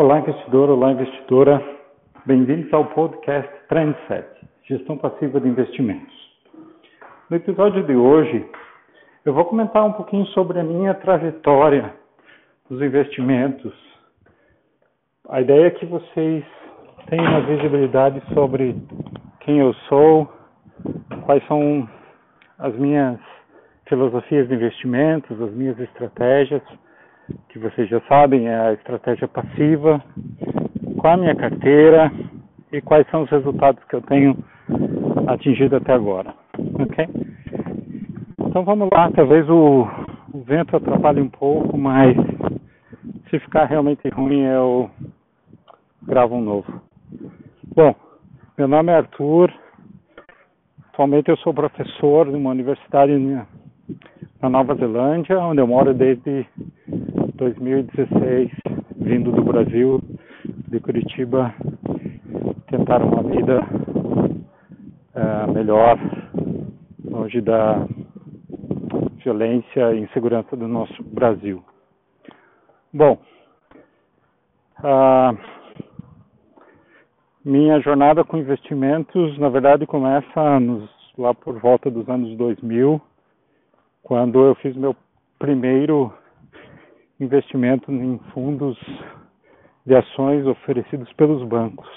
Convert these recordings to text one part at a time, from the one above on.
Olá, investidor, olá, investidora. Bem-vindos ao podcast Trendset, Gestão Passiva de Investimentos. No episódio de hoje, eu vou comentar um pouquinho sobre a minha trajetória dos investimentos. A ideia é que vocês tenham uma visibilidade sobre quem eu sou, quais são as minhas filosofias de investimentos, as minhas estratégias que vocês já sabem, é a estratégia passiva, qual a minha carteira e quais são os resultados que eu tenho atingido até agora. Ok? Então vamos lá, talvez o, o vento atrapalhe um pouco, mas se ficar realmente ruim eu gravo um novo. Bom, meu nome é Arthur, atualmente eu sou professor de uma universidade na Nova Zelândia, onde eu moro desde 2016, vindo do Brasil, de Curitiba, tentar uma vida uh, melhor, longe da violência e insegurança do nosso Brasil. Bom, minha jornada com investimentos, na verdade, começa nos, lá por volta dos anos 2000, quando eu fiz meu primeiro investimento em fundos de ações oferecidos pelos bancos.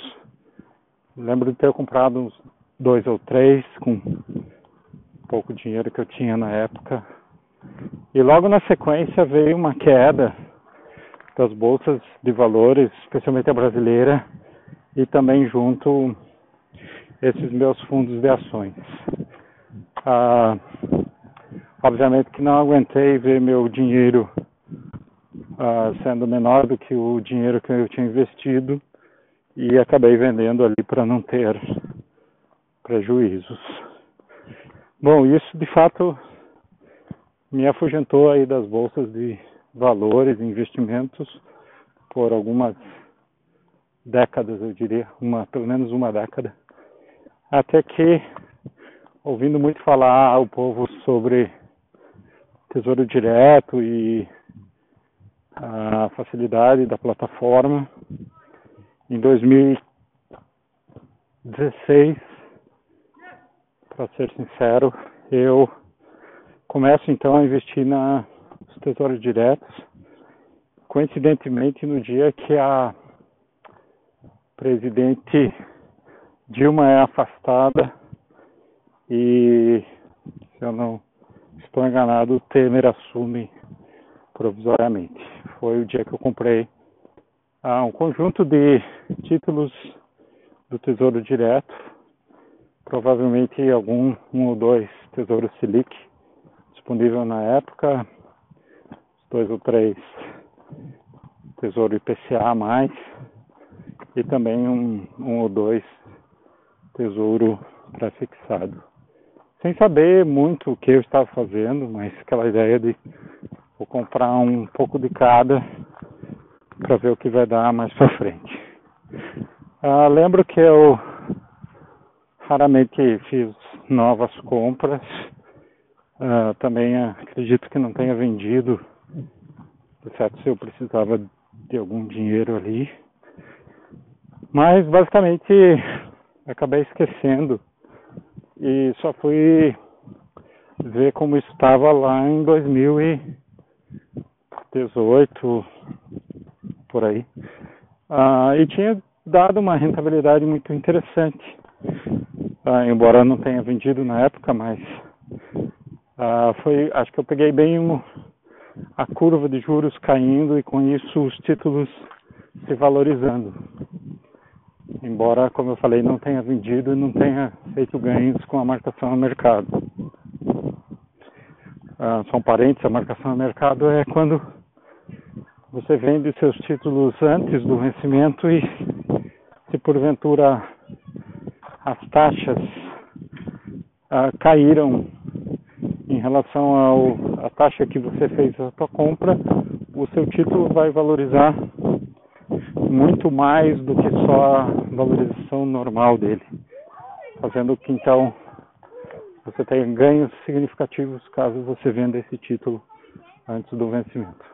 Lembro de ter comprado uns dois ou três com pouco dinheiro que eu tinha na época. E logo na sequência veio uma queda das bolsas de valores, especialmente a brasileira, e também junto esses meus fundos de ações. Ah, obviamente que não aguentei ver meu dinheiro uh, sendo menor do que o dinheiro que eu tinha investido e acabei vendendo ali para não ter prejuízos. Bom, isso de fato me afugentou aí das bolsas de valores e investimentos por algumas décadas, eu diria, uma, pelo menos uma década, até que ouvindo muito falar o povo sobre tesouro direto e a facilidade da plataforma. Em 2016, para ser sincero, eu começo então a investir na, nos tesouros diretos. Coincidentemente, no dia que a presidente Dilma é afastada e, se eu não estou enganado, Temer assume provisoriamente. Foi o dia que eu comprei ah, um conjunto de títulos do Tesouro Direto, provavelmente algum um ou dois Tesouro Selic disponível na época, dois ou três Tesouro IPCA mais e também um, um ou dois Tesouro pré-fixado. Sem saber muito o que eu estava fazendo, mas aquela ideia de Vou comprar um pouco de cada para ver o que vai dar mais para frente. Ah, lembro que eu raramente fiz novas compras. Ah, também acredito que não tenha vendido, exceto se eu precisava de algum dinheiro ali. Mas basicamente acabei esquecendo e só fui ver como estava lá em 2000 e 18, por aí. Ah, e tinha dado uma rentabilidade muito interessante, ah, embora não tenha vendido na época, mas ah, foi, acho que eu peguei bem um, a curva de juros caindo e com isso os títulos se valorizando. Embora, como eu falei, não tenha vendido e não tenha feito ganhos com a marcação no mercado. Ah, são parentes, a marcação no mercado é quando você vende seus títulos antes do vencimento e se porventura as taxas ah, caíram em relação à taxa que você fez a sua compra, o seu título vai valorizar muito mais do que só a valorização normal dele, fazendo que então você tenha ganhos significativos caso você venda esse título antes do vencimento.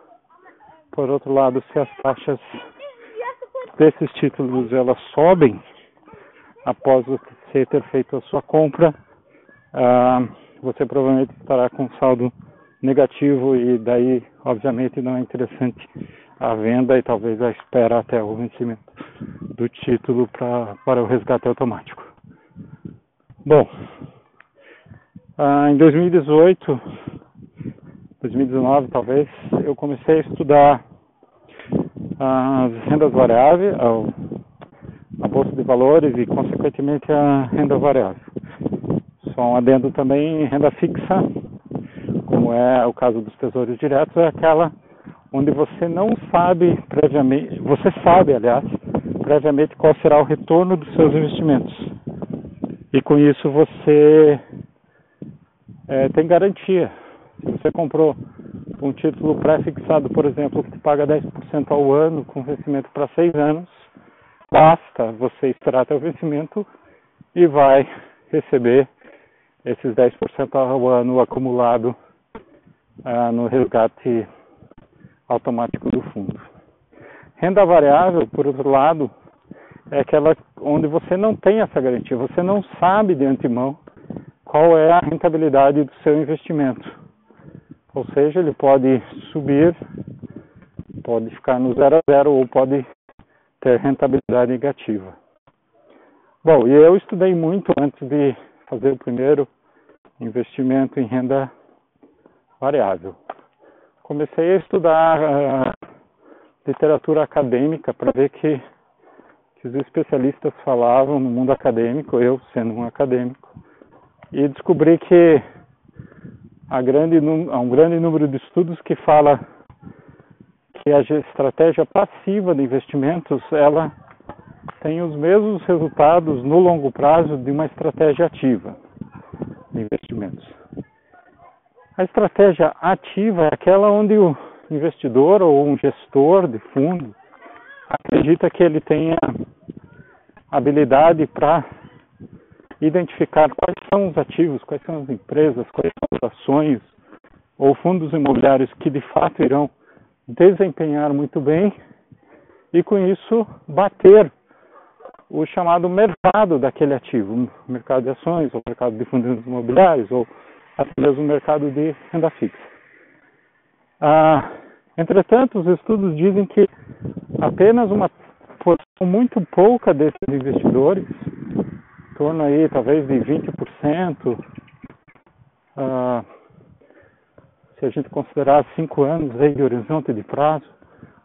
Por outro lado, se as taxas desses títulos elas sobem após você ter feito a sua compra, ah, você provavelmente estará com saldo negativo e daí, obviamente, não é interessante a venda e talvez a espera até o vencimento do título pra, para o resgate automático. Bom, ah, em 2018, 2019 talvez, eu comecei a estudar as rendas variáveis, a bolsa de valores e, consequentemente, a renda variável. Só um adendo também, renda fixa, como é o caso dos tesouros diretos, é aquela onde você não sabe previamente, você sabe, aliás, previamente qual será o retorno dos seus investimentos. E com isso você é, tem garantia. Se você comprou um título pré-fixado, por exemplo, que te paga 10% ao ano com vencimento para seis anos, basta você esperar até o vencimento e vai receber esses 10% ao ano acumulado ah, no resgate automático do fundo. Renda variável, por outro lado, é aquela onde você não tem essa garantia, você não sabe de antemão qual é a rentabilidade do seu investimento. Ou seja, ele pode subir, pode ficar no zero a zero ou pode ter rentabilidade negativa. Bom, e eu estudei muito antes de fazer o primeiro investimento em renda variável. Comecei a estudar uh, literatura acadêmica para ver que, que os especialistas falavam no mundo acadêmico, eu sendo um acadêmico, e descobri que há, grande, um grande número de estudos que fala que a estratégia passiva de investimentos ela tem os mesmos resultados no longo prazo de uma estratégia ativa de investimentos. A estratégia ativa é aquela onde o investidor ou um gestor de fundo acredita que ele tenha habilidade para identificar quais são os ativos, quais são as empresas, quais são as ações ou fundos imobiliários que de fato irão desempenhar muito bem e com isso bater o chamado mercado daquele ativo, mercado de ações, ou mercado de fundos imobiliários, ou até mesmo mercado de renda fixa. Ah, entretanto, os estudos dizem que apenas uma porção muito pouca desses investidores, torno aí talvez de 20%, ah, se a gente considerar cinco anos aí de horizonte de prazo,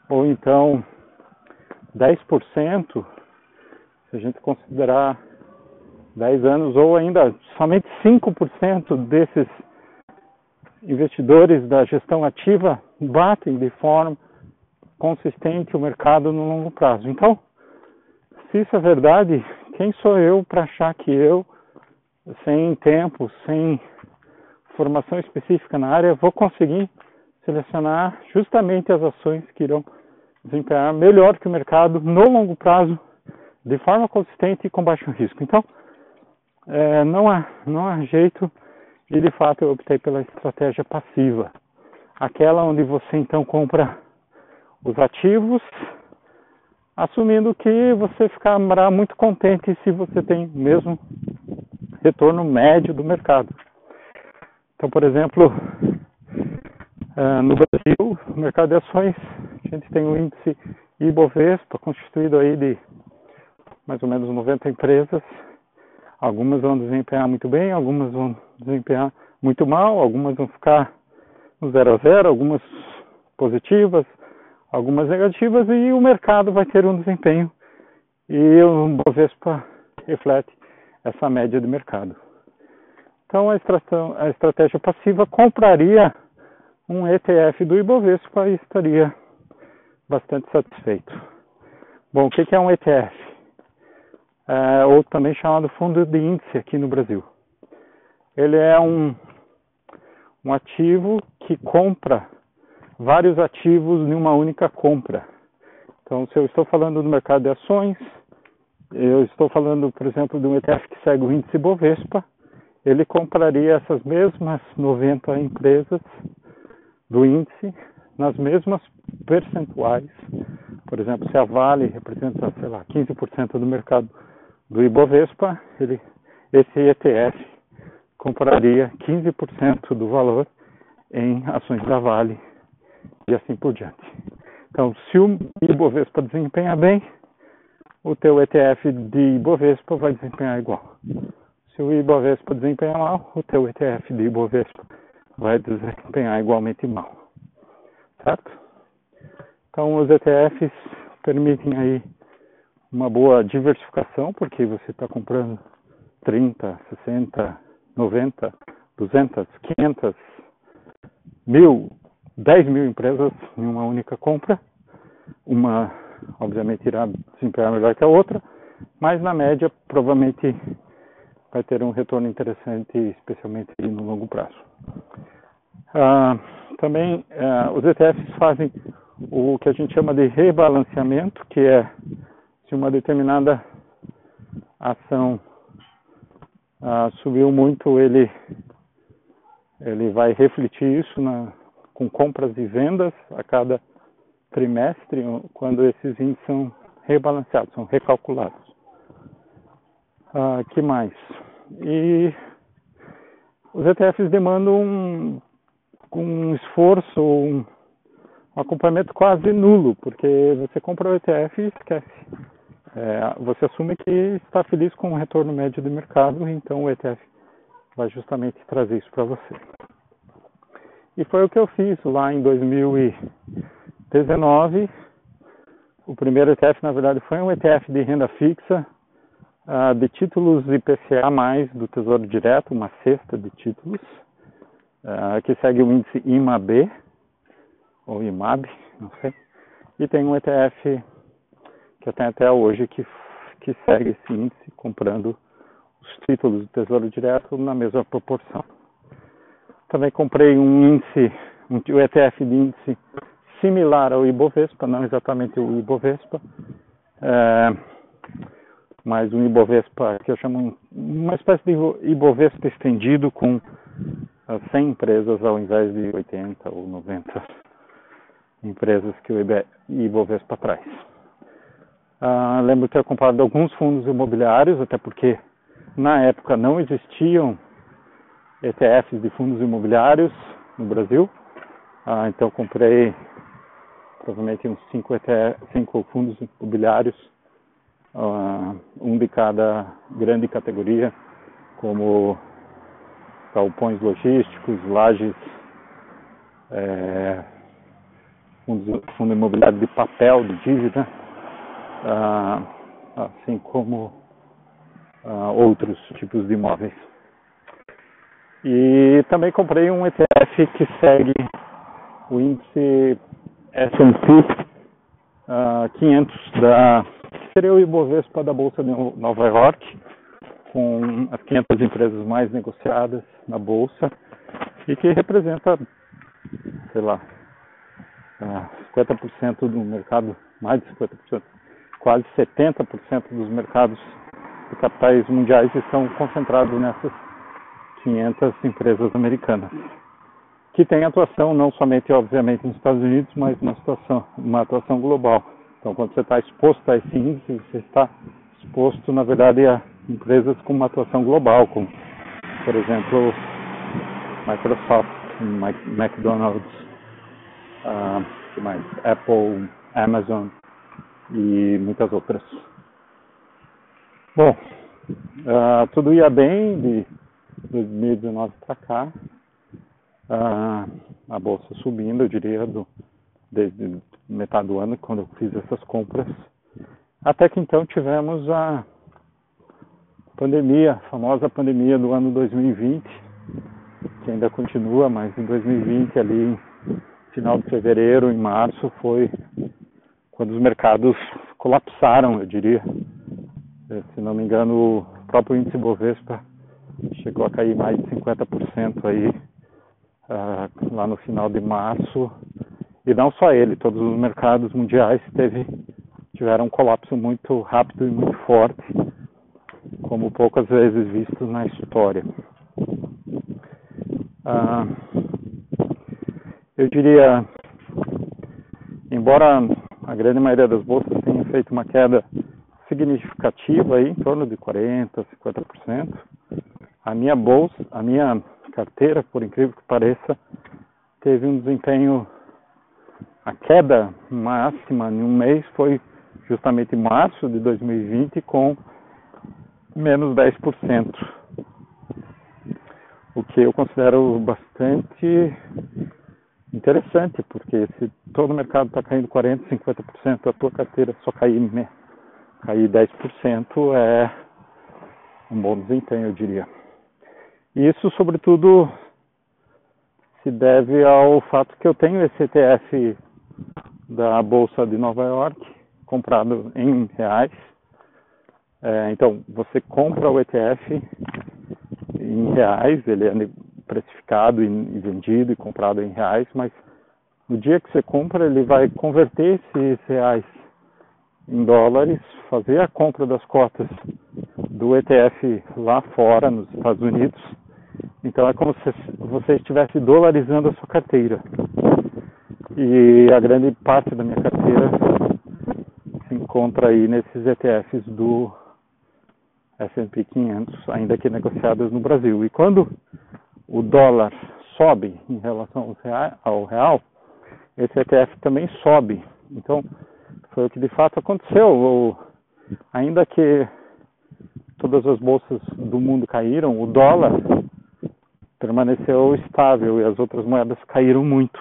ou então 10%, se a gente considerar 10 anos, ou ainda somente 5% desses investidores da gestão ativa batem de forma consistente o mercado no longo prazo. Então, se isso é verdade, quem sou eu para achar que eu, sem tempo, sem formação específica na área, vou conseguir selecionar justamente as ações que irão desempenhar melhor que o mercado no longo prazo, de forma consistente e com baixo risco. Então, é, não, há, não há jeito e de fato eu optei pela estratégia passiva, aquela onde você então compra os ativos, assumindo que você ficará muito contente se você tem mesmo retorno médio do mercado. Então, por exemplo, uh, no Brasil, no mercado de ações, a gente tem o índice Ibovespa, constituído aí de mais ou menos 90 empresas. Algumas vão desempenhar muito bem, algumas vão desempenhar muito mal, algumas vão ficar no zero a zero, algumas positivas, algumas negativas, e o mercado vai ter um desempenho e o Bovespa reflete essa média do mercado. Então a, a estratégia passiva compraria um ETF do Ibovespa e estaria bastante satisfeito. Bom, o que é um ETF? É, ou também chamado fundo de índice aqui no Brasil. Ele é um, um ativo que compra vários ativos em uma única compra. Então, se eu estou falando do mercado de ações, eu estou falando, por exemplo, de um ETF que segue o índice Bovespa, ele compraria essas mesmas 90 empresas do índice nas mesmas percentuais Por exemplo, se a Vale representa, sei lá, 15% do mercado do Ibovespa, ele, esse ETF compraria 15% do valor em ações da Vale e assim por diante. Então, se o Ibovespa desempenha bem, o teu ETF de Ibovespa vai desempenhar igual. Se o Ibovespa desempenha mal, o teu ETF de Ibovespa vai desempenhar igualmente mal. Certo? Então, os ETFs permitem aí uma boa diversificação, porque você está comprando 30, 60, 90, 200, 500, mil, 10 mil empresas em uma única compra. Uma, obviamente, irá desempenhar melhor que a outra, mas na média, provavelmente vai ter um retorno interessante, especialmente no longo prazo. Ah, também ah, os ETFs fazem o que a gente chama de rebalanceamento, que é se uma determinada ação ah, subiu muito, ele, ele vai refletir isso na, com compras e vendas a cada trimestre, quando esses índices são rebalanceados, são recalculados. Ah, que mais? E os ETFs demandam um, um esforço, um, um acompanhamento quase nulo, porque você compra o ETF e esquece. É, você assume que está feliz com o retorno médio do mercado, então o ETF vai justamente trazer isso para você. E foi o que eu fiz lá em 2019. O primeiro ETF, na verdade, foi um ETF de renda fixa uh, de títulos IPCA do Tesouro Direto, uma cesta de títulos, uh, que segue o índice IMAB, ou IMAB, não sei, e tem um ETF que eu tenho até hoje que, que segue esse índice, comprando os títulos do Tesouro Direto na mesma proporção. Também comprei um índice, um ETF de índice similar ao Ibovespa, não exatamente o Ibovespa, é, mas um Ibovespa que eu chamo uma espécie de Ibovespa estendido com 100 empresas ao invés de 80 ou 90 empresas que o Ibovespa traz. Ah, lembro de ter comprado alguns fundos imobiliários, até porque na época não existiam ETFs de fundos imobiliários no Brasil. Ah, então comprei provavelmente uns 5 cinco fundos imobiliários uh, um de cada grande categoria, como galpões logísticos, lajes, é, fundo, fundo imobiliário de papel, de dívida, uh, assim como uh, outros tipos de imóveis. E também comprei um ETF que segue o índice S&P uh, 500 da seria o Ibovespa da Bolsa de Nova York, com as 500 empresas mais negociadas na Bolsa e que representa, sei lá, 50% do mercado, mais de 50%, quase 70% dos mercados de capitais mundiais estão concentrados nessas 500 empresas americanas, que têm atuação não somente, obviamente, nos Estados Unidos, mas uma, situação, uma atuação global. Então, quando você está exposto a esse índice, você está exposto, na verdade, a empresas com uma atuação global, como, por exemplo, Microsoft, McDonald's, uh, que mais? Apple, Amazon e muitas outras. Bom, uh, tudo ia bem de 2019 para cá. A bolsa subindo, eu diria, do, desde metade do ano, quando eu fiz essas compras. Até que então tivemos a pandemia, a famosa pandemia do ano 2020, que ainda continua, mas em 2020, ali, final de fevereiro, em março, foi quando os mercados colapsaram, eu diria. Eh, se não me engano, o próprio índice Bovespa chegou a cair mais de 50% aí, uh, lá no final de março, e não só ele, todos os mercados mundiais teve, tiveram um colapso muito rápido e muito forte, como poucas vezes visto na história. Ah, eu diria, embora a grande maioria das bolsas tem feito uma queda significativa aí, em torno de 40%, 50%. A minha bolsa, a minha carteira, por incrível que pareça, teve um desempenho, a queda máxima em um mês foi justamente em março de 2020 com menos 10%, o que eu considero bastante interessante, porque se todo o mercado está caindo 40%, 50%, a tua carteira só cair, né, cair 10% é um bom desempenho, eu diria. E isso, sobretudo, se deve ao fato que eu tenho esse ETF da Bolsa de Nova York, comprado em reais. É, então, você compra o ETF em reais, ele é precificado e vendido e comprado em reais, mas no dia que você compra, ele vai converter esses reais em dólares, fazer a compra das cotas do ETF lá fora, nos Estados Unidos. Então é como se você estivesse dolarizando a sua carteira. E a grande parte da minha carteira se encontra aí nesses ETFs do S&P 500, ainda que negociados no Brasil. E quando o dólar sobe em relação ao real, esse ETF também sobe. Então, foi o que de fato aconteceu. ainda que todas as bolsas do mundo caíram, o dólar permaneceu estável e as outras moedas caíram muito.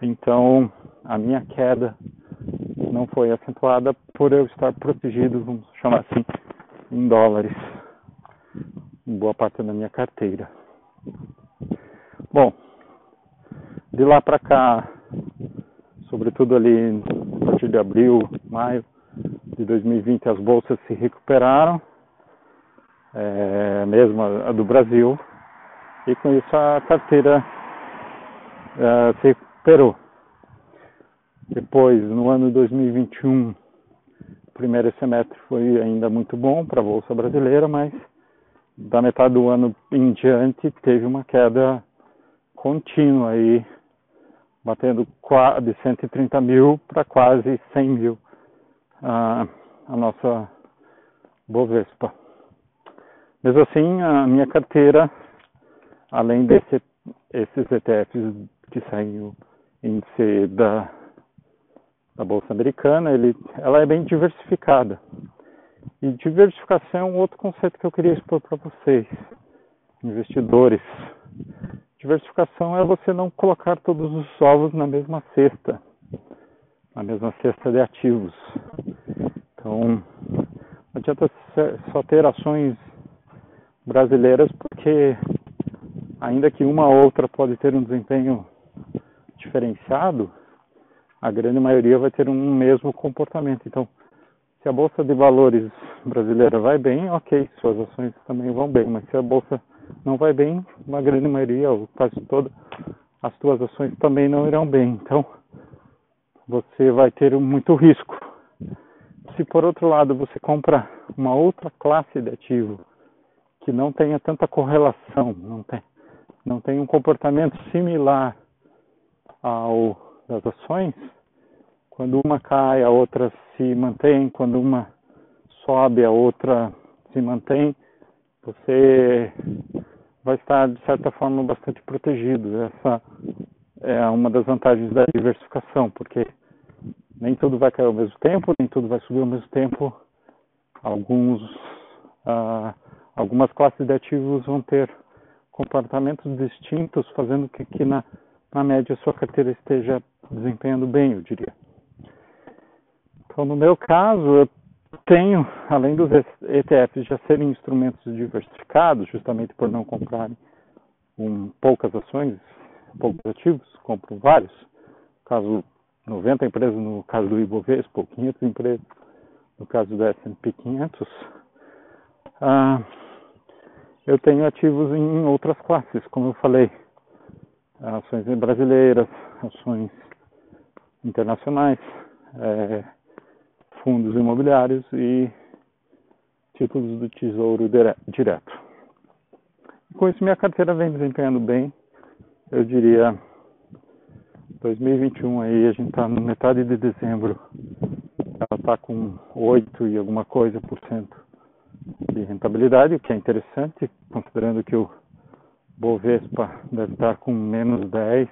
Então, a minha queda não foi acentuada por eu estar protegido, vamos chamar assim, em dólares, em boa parte da minha carteira. Bom, de lá para cá, sobretudo ali a partir de abril, maio de 2020, as bolsas se recuperaram, é, mesmo a, do Brasil, e com isso a carteira é, se recuperou. Depois, no ano 2021, o primeiro semestre foi ainda muito bom para a Bolsa Brasileira, mas da metade do ano em diante teve uma queda contínua aí, batendo de 130 mil para quase 100 mil a, a nossa Bovespa. Mesmo assim, a minha carteira, além desses ETFs que o índice da, da Bolsa Americana, ele, ela é bem diversificada. E diversificação é um outro conceito que eu queria expor para vocês, investidores. Diversificação é você não colocar todos os ovos na mesma cesta, na mesma cesta de ativos. Então, não adianta só ter ações brasileiras, porque ainda que uma ou outra pode ter um desempenho diferenciado, a grande maioria vai ter um mesmo comportamento. Então, se a bolsa de valores brasileira vai bem, ok, suas ações também vão bem, mas se a bolsa não vai bem, uma grande maioria, ou quase toda, as suas ações também não irão bem. Então, você vai ter muito risco. Se por outro lado você compra uma outra classe de ativo que não tenha tanta correlação, não tem, não tem um comportamento similar ao das ações, quando uma cai, a outra se mantém, quando uma sobe, a outra se mantém, você vai estar, de certa forma, bastante protegido. Essa é uma das vantagens da diversificação, porque nem tudo vai cair ao mesmo tempo, nem tudo vai subir ao mesmo tempo. Alguns, ah, algumas classes de ativos vão ter comportamentos distintos, fazendo que, que na, na média sua carteira esteja desempenhando bem, eu diria. Então, no meu caso, eu tenho, além dos ETFs já serem instrumentos diversificados, justamente por não comprarem um, poucas ações, poucos ativos, compro vários. No caso, 90 empresas, no caso do Ibovespa, 500 empresas, no caso do S&P 500. Ah, eu tenho ativos em outras classes, como eu falei, ações brasileiras, ações internacionais, é, fundos imobiliários e títulos do Tesouro Direto. Com isso, minha carteira vem desempenhando bem, eu diria 2021 aí, a gente está na metade de dezembro, ela está com 8 e alguma coisa por cento de rentabilidade, o que é interessante, considerando que o Bovespa deve estar com menos 10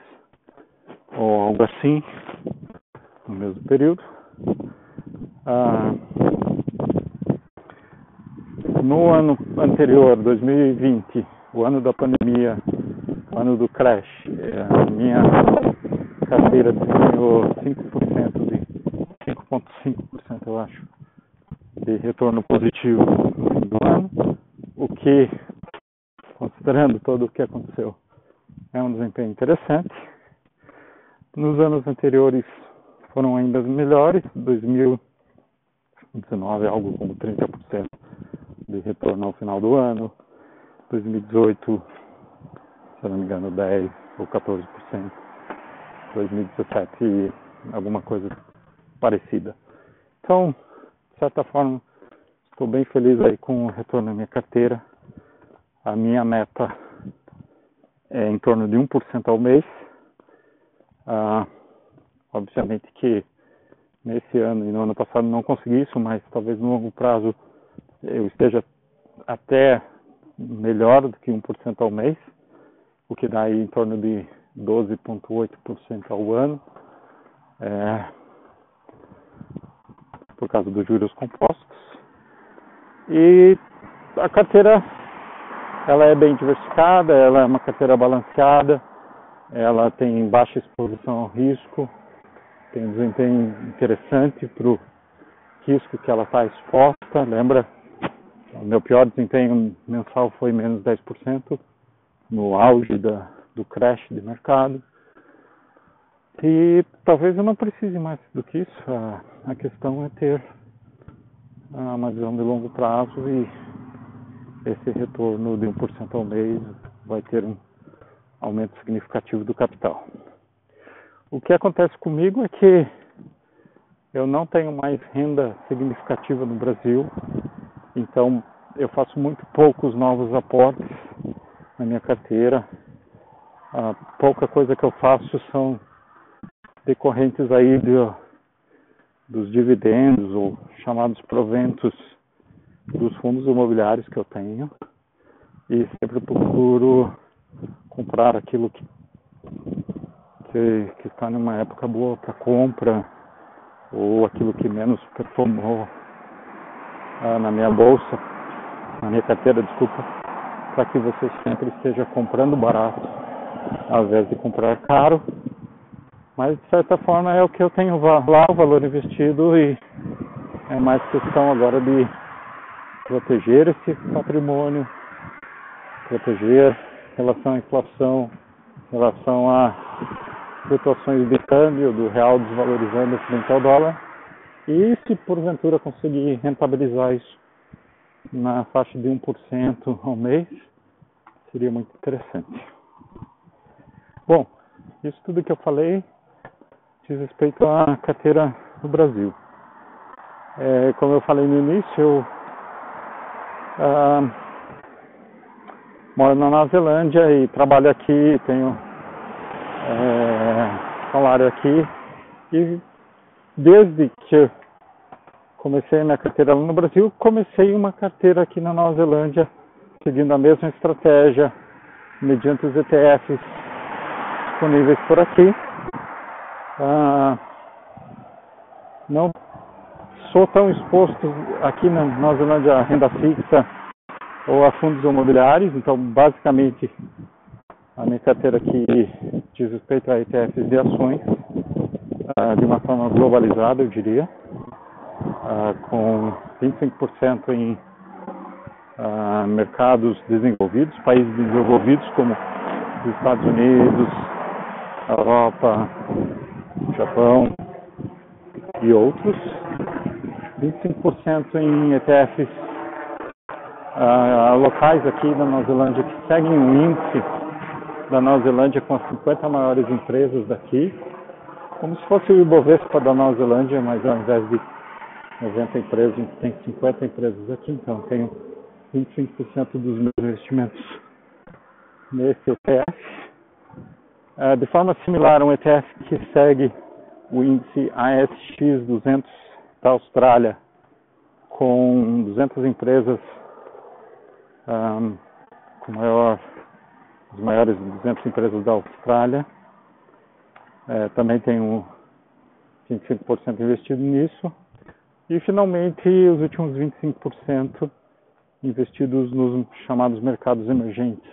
ou algo assim no mesmo período. Ah, no ano anterior, 2020, o ano da pandemia, o ano do crash, a minha carteira ganhou 5% de 5,5% eu acho de retorno positivo do ano, o que, considerando todo o que aconteceu, é um desempenho interessante. Nos anos anteriores foram ainda melhores, 2019 algo como 30% de retorno ao final do ano, 2018, se não me engano, 10 ou 14%, 2017 alguma coisa parecida. Então, de certa forma, estou bem feliz aí com o retorno da minha carteira. A minha meta é em torno de 1% ao mês. Ah, obviamente que nesse ano e no ano passado não consegui isso, mas talvez no longo prazo eu esteja até melhor do que 1% ao mês, o que dá aí em torno de 12,8% ao ano, é, por causa dos juros compostos. E a carteira ela é bem diversificada, ela é uma carteira balanceada, ela tem baixa exposição ao risco, tem um desempenho interessante para o risco que ela está exposta. Lembra, o meu pior desempenho mensal foi menos 10% no auge da, do crash de mercado. E talvez eu não precise mais do que isso. A, a questão é ter uma visão de longo prazo e esse retorno de 1% ao mês vai ter um aumento significativo do capital. O que acontece comigo é que eu não tenho mais renda significativa no Brasil, então eu faço muito poucos novos aportes na minha carteira. A pouca coisa que eu faço são decorrentes aí de, dos dividendos ou chamados proventos dos fundos imobiliários que eu tenho e sempre procuro comprar aquilo que, que, que está numa época boa para compra ou aquilo que menos performou ah, na minha bolsa, na minha carteira, desculpa, para que você sempre esteja comprando barato ao invés de comprar caro. Mas de certa forma é o que eu tenho lá, o valor investido e é mais questão agora de proteger esse patrimônio, proteger em relação à inflação, em relação a flutuações de câmbio, do real desvalorizando frente ao dólar. E se porventura conseguir rentabilizar isso na faixa de 1% ao mês, seria muito interessante. Bom, isso tudo que eu falei diz respeito à carteira no Brasil. É, como eu falei no início, eu ah, moro na Nova Zelândia e trabalho aqui, tenho é, salário aqui e desde que comecei a minha carteira no Brasil, comecei uma carteira aqui na Nova Zelândia, seguindo a mesma estratégia, mediante os ETFs disponíveis por aqui. Ah, não sou tão exposto aqui na Nova Zelândia a renda fixa ou a fundos imobiliários, então basicamente a minha carteira aqui diz respeito a ETFs de ações, uh, de uma forma globalizada, eu diria, uh, com 25% em uh, mercados desenvolvidos, países desenvolvidos como os Estados Unidos, a Europa, Japão e outros, 25% em ETFs uh, locais aqui na Nova Zelândia que seguem o um índice da Nova Zelândia com as 50 maiores empresas daqui, como se fosse o Ibovespa da Nova Zelândia, mas ao invés de 90 empresas, a gente tem 50 empresas aqui, então tenho 25% dos meus investimentos nesse ETF. Uh, de forma similar, um ETF que segue o índice ASX 200 da Austrália, com 200 empresas um, com maior, as maiores 200 empresas da Austrália. É, também tem um 25% investido nisso. E finalmente os últimos 25% investidos nos chamados mercados emergentes.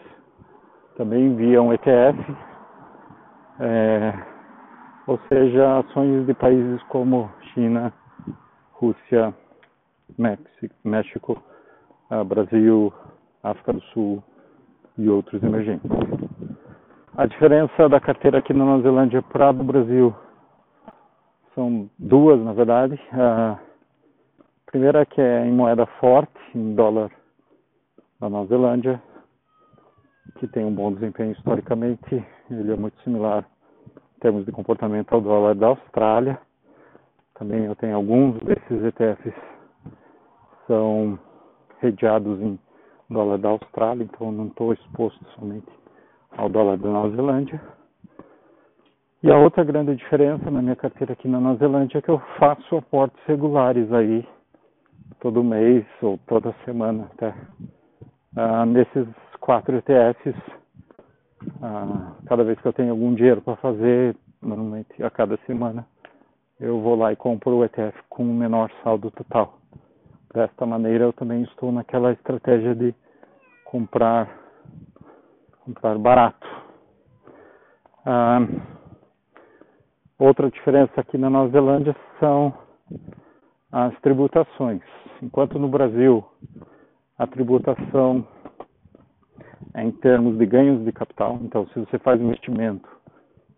Também via um ETF, é, ou seja, ações de países como China, Rússia, México, ah, Brasil, África do Sul e outros emergentes. A diferença da carteira aqui na Nova Zelândia para a do Brasil são duas, na verdade. A primeira que é em moeda forte, em dólar da Nova Zelândia, que tem um bom desempenho historicamente. Ele é muito similar termos de comportamento ao dólar da Austrália. Também eu tenho alguns desses ETFs são redeados em dólar da Austrália, então não estou exposto somente ao dólar da Nova Zelândia. E a outra grande diferença na minha carteira aqui na Nova Zelândia é que eu faço aportes regulares aí, todo mês ou toda semana até. Ah, nesses quatro ETFs, ah, cada vez que eu tenho algum dinheiro para fazer, normalmente a cada semana, eu vou lá e compro o ETF com o menor saldo total. Desta maneira, eu também estou naquela estratégia de comprar, comprar barato. Ah, outra diferença aqui na Nova Zelândia são as tributações. Enquanto no Brasil a tributação em termos de ganhos de capital, então se você faz investimento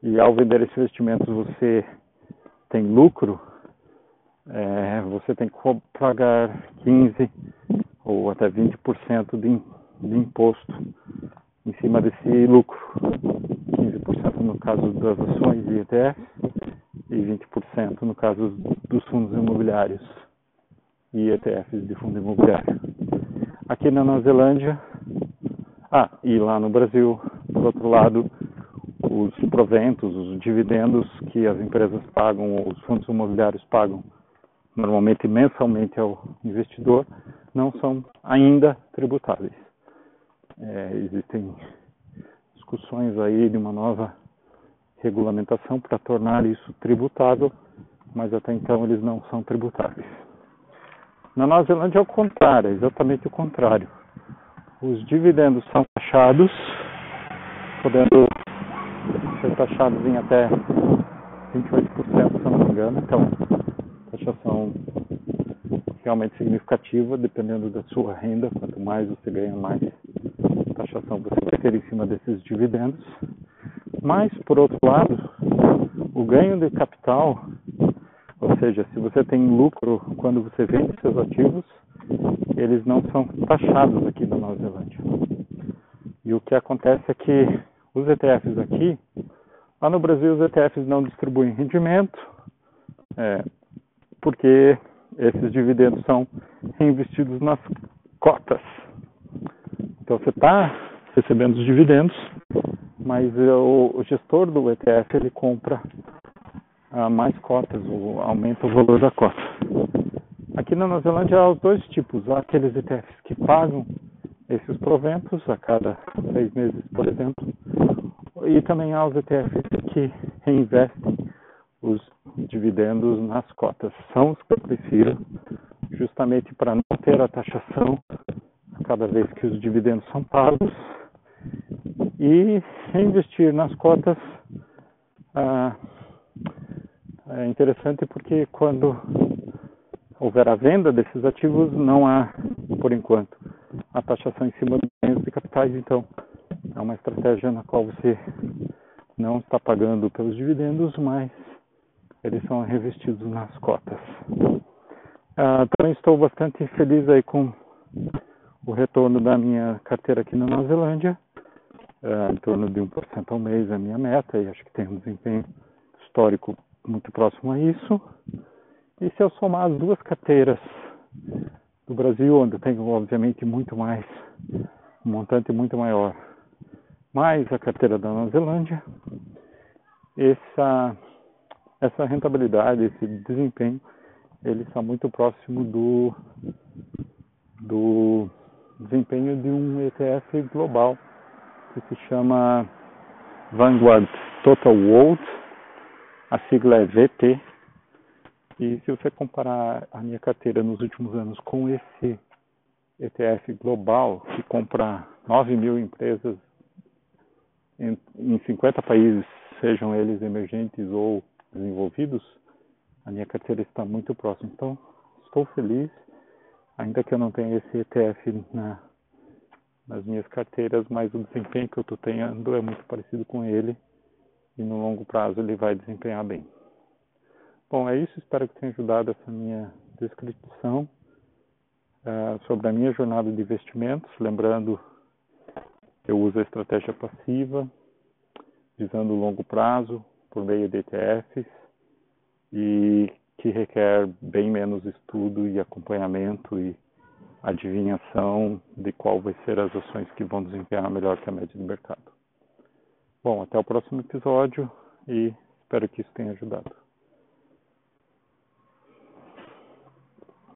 e ao vender esse investimento você tem lucro, é, você tem que pagar 15 ou até 20% de, de imposto em cima desse lucro. 15% no caso das ações e ETFs e 20% no caso dos fundos imobiliários e ETFs de fundo imobiliário. Aqui na Nova Zelândia, ah, e lá no Brasil, por outro lado, os proventos, os dividendos que as empresas pagam, os fundos imobiliários pagam normalmente mensalmente ao investidor, não são ainda tributáveis. É, existem discussões aí de uma nova regulamentação para tornar isso tributável, mas até então eles não são tributáveis. Na Nova Zelândia é o contrário, é exatamente o contrário. Os dividendos são taxados, podendo ser taxados em até 28%, se eu não me engano. Então, taxação realmente significativa, dependendo da sua renda. Quanto mais você ganha, mais taxação você vai ter em cima desses dividendos. Mas, por outro lado, o ganho de capital, ou seja, se você tem lucro quando você vende seus ativos, eles não são taxados aqui na Nova Zelândia. E o que acontece é que os ETFs aqui, lá no Brasil, os ETFs não distribuem rendimento, é, porque esses dividendos são reinvestidos nas cotas. Então você está recebendo os dividendos, mas o, o, gestor do ETF ele compra ah, mais cotas, ou aumenta o valor da cota. Aqui na Nova Zelândia há os dois tipos, há aqueles ETFs que pagam esses proventos a cada seis meses, por exemplo, e também há os ETFs que reinvestem os dividendos nas cotas. São os que eu prefiro, justamente para não ter a taxação cada vez que os dividendos são pagos e investir nas cotas ah, é interessante porque quando houver a venda desses ativos não há, por enquanto, a taxação em cima dos ganhos de capitais, então é uma estratégia na qual você não está pagando pelos dividendos, mas eles são revestidos nas cotas. Uh, também estou bastante feliz aí com o retorno da minha carteira aqui na Nova Zelândia, uh, em torno de 1% ao mês é a minha meta, e acho que tem um desempenho histórico muito próximo a isso. E se eu somar as duas carteiras do Brasil, onde eu tenho obviamente muito mais, um montante muito maior, mais a carteira da Nova Zelândia, essa, essa rentabilidade, esse desempenho, ele está muito próximo do, do desempenho de um ETF global que se chama Vanguard Total World, a sigla é VT. E se você comparar a minha carteira nos últimos anos com esse ETF global, que compra 9 mil empresas em, em 50 países, sejam eles emergentes ou desenvolvidos, a minha carteira está muito próxima. Então, estou feliz, ainda que eu não tenha esse ETF na, nas minhas carteiras, mas o desempenho que eu estou tendo é muito parecido com ele e no longo prazo ele vai desempenhar bem. Bom, é isso. Espero que tenha ajudado essa minha descrição uh, sobre a minha jornada de investimentos. Lembrando, eu uso a estratégia passiva, visando o longo prazo, por meio de ETFs, e que requer bem menos estudo e acompanhamento e adivinhação de qual vai ser as ações que vão desempenhar melhor que a média do mercado. Bom, até o próximo episódio e espero que isso tenha ajudado.